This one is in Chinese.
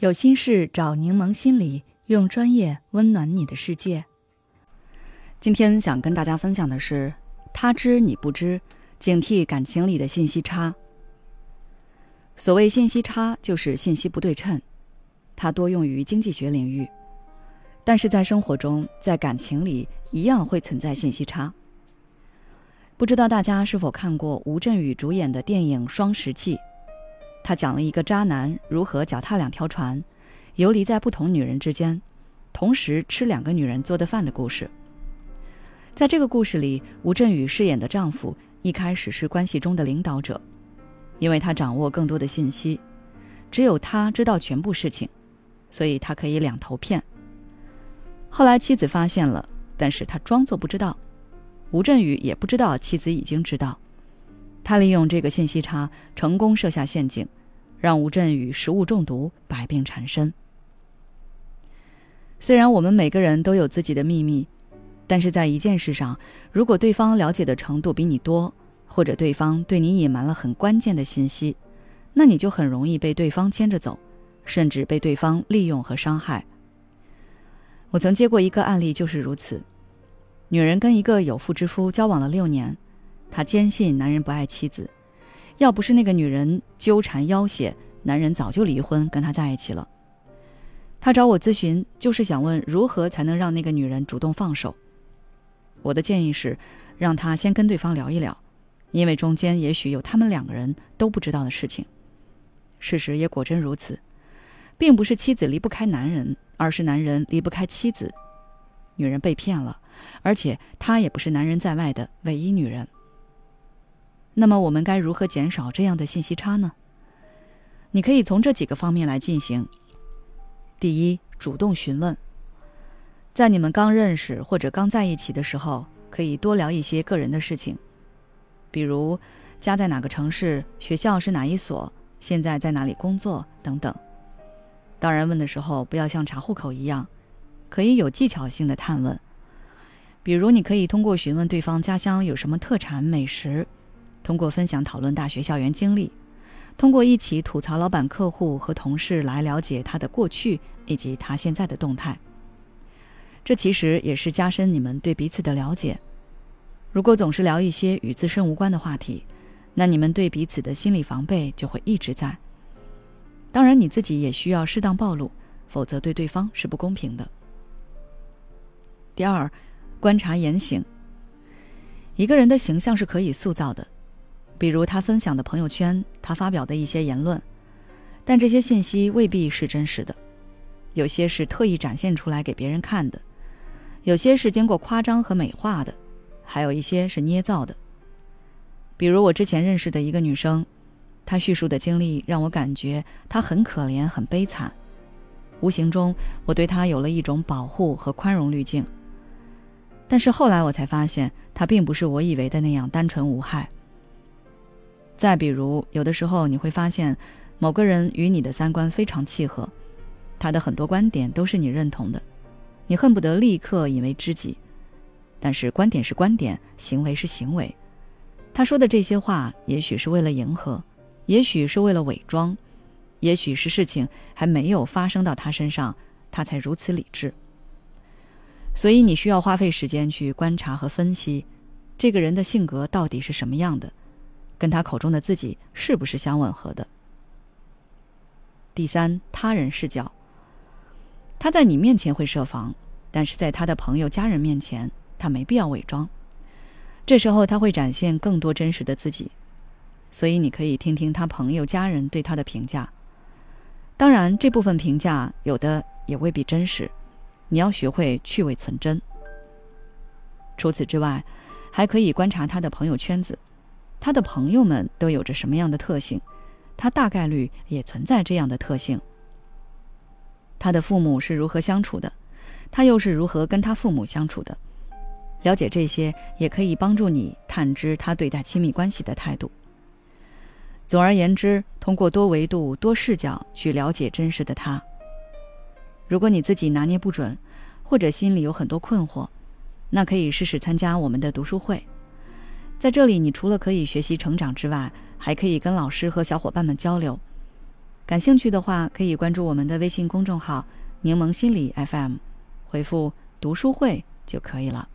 有心事找柠檬心理，用专业温暖你的世界。今天想跟大家分享的是，他知你不知，警惕感情里的信息差。所谓信息差，就是信息不对称，它多用于经济学领域，但是在生活中，在感情里一样会存在信息差。不知道大家是否看过吴镇宇主演的电影《双十记》？他讲了一个渣男如何脚踏两条船，游离在不同女人之间，同时吃两个女人做的饭的故事。在这个故事里，吴镇宇饰演的丈夫一开始是关系中的领导者，因为他掌握更多的信息，只有他知道全部事情，所以他可以两头骗。后来妻子发现了，但是他装作不知道，吴镇宇也不知道妻子已经知道。他利用这个信息差，成功设下陷阱，让吴镇宇食物中毒，百病缠身。虽然我们每个人都有自己的秘密，但是在一件事上，如果对方了解的程度比你多，或者对方对你隐瞒了很关键的信息，那你就很容易被对方牵着走，甚至被对方利用和伤害。我曾接过一个案例，就是如此：女人跟一个有妇之夫交往了六年。他坚信男人不爱妻子，要不是那个女人纠缠要挟，男人早就离婚跟他在一起了。他找我咨询，就是想问如何才能让那个女人主动放手。我的建议是，让他先跟对方聊一聊，因为中间也许有他们两个人都不知道的事情。事实也果真如此，并不是妻子离不开男人，而是男人离不开妻子。女人被骗了，而且她也不是男人在外的唯一女人。那么我们该如何减少这样的信息差呢？你可以从这几个方面来进行。第一，主动询问。在你们刚认识或者刚在一起的时候，可以多聊一些个人的事情，比如家在哪个城市，学校是哪一所，现在在哪里工作等等。当然，问的时候不要像查户口一样，可以有技巧性的探问。比如，你可以通过询问对方家乡有什么特产美食。通过分享讨论大学校园经历，通过一起吐槽老板、客户和同事来了解他的过去以及他现在的动态。这其实也是加深你们对彼此的了解。如果总是聊一些与自身无关的话题，那你们对彼此的心理防备就会一直在。当然，你自己也需要适当暴露，否则对对方是不公平的。第二，观察言行。一个人的形象是可以塑造的。比如他分享的朋友圈，他发表的一些言论，但这些信息未必是真实的，有些是特意展现出来给别人看的，有些是经过夸张和美化的，还有一些是捏造的。比如我之前认识的一个女生，她叙述的经历让我感觉她很可怜、很悲惨，无形中我对她有了一种保护和宽容滤镜。但是后来我才发现，她并不是我以为的那样单纯无害。再比如，有的时候你会发现，某个人与你的三观非常契合，他的很多观点都是你认同的，你恨不得立刻引为知己。但是观点是观点，行为是行为。他说的这些话，也许是为了迎合，也许是为了伪装，也许是事情还没有发生到他身上，他才如此理智。所以你需要花费时间去观察和分析，这个人的性格到底是什么样的。跟他口中的自己是不是相吻合的？第三，他人视角。他在你面前会设防，但是在他的朋友、家人面前，他没必要伪装。这时候他会展现更多真实的自己，所以你可以听听他朋友、家人对他的评价。当然，这部分评价有的也未必真实，你要学会去伪存真。除此之外，还可以观察他的朋友圈子。他的朋友们都有着什么样的特性？他大概率也存在这样的特性。他的父母是如何相处的？他又是如何跟他父母相处的？了解这些也可以帮助你探知他对待亲密关系的态度。总而言之，通过多维度、多视角去了解真实的他。如果你自己拿捏不准，或者心里有很多困惑，那可以试试参加我们的读书会。在这里，你除了可以学习成长之外，还可以跟老师和小伙伴们交流，感兴趣的话，可以关注我们的微信公众号“柠檬心理 FM”，回复“读书会”就可以了。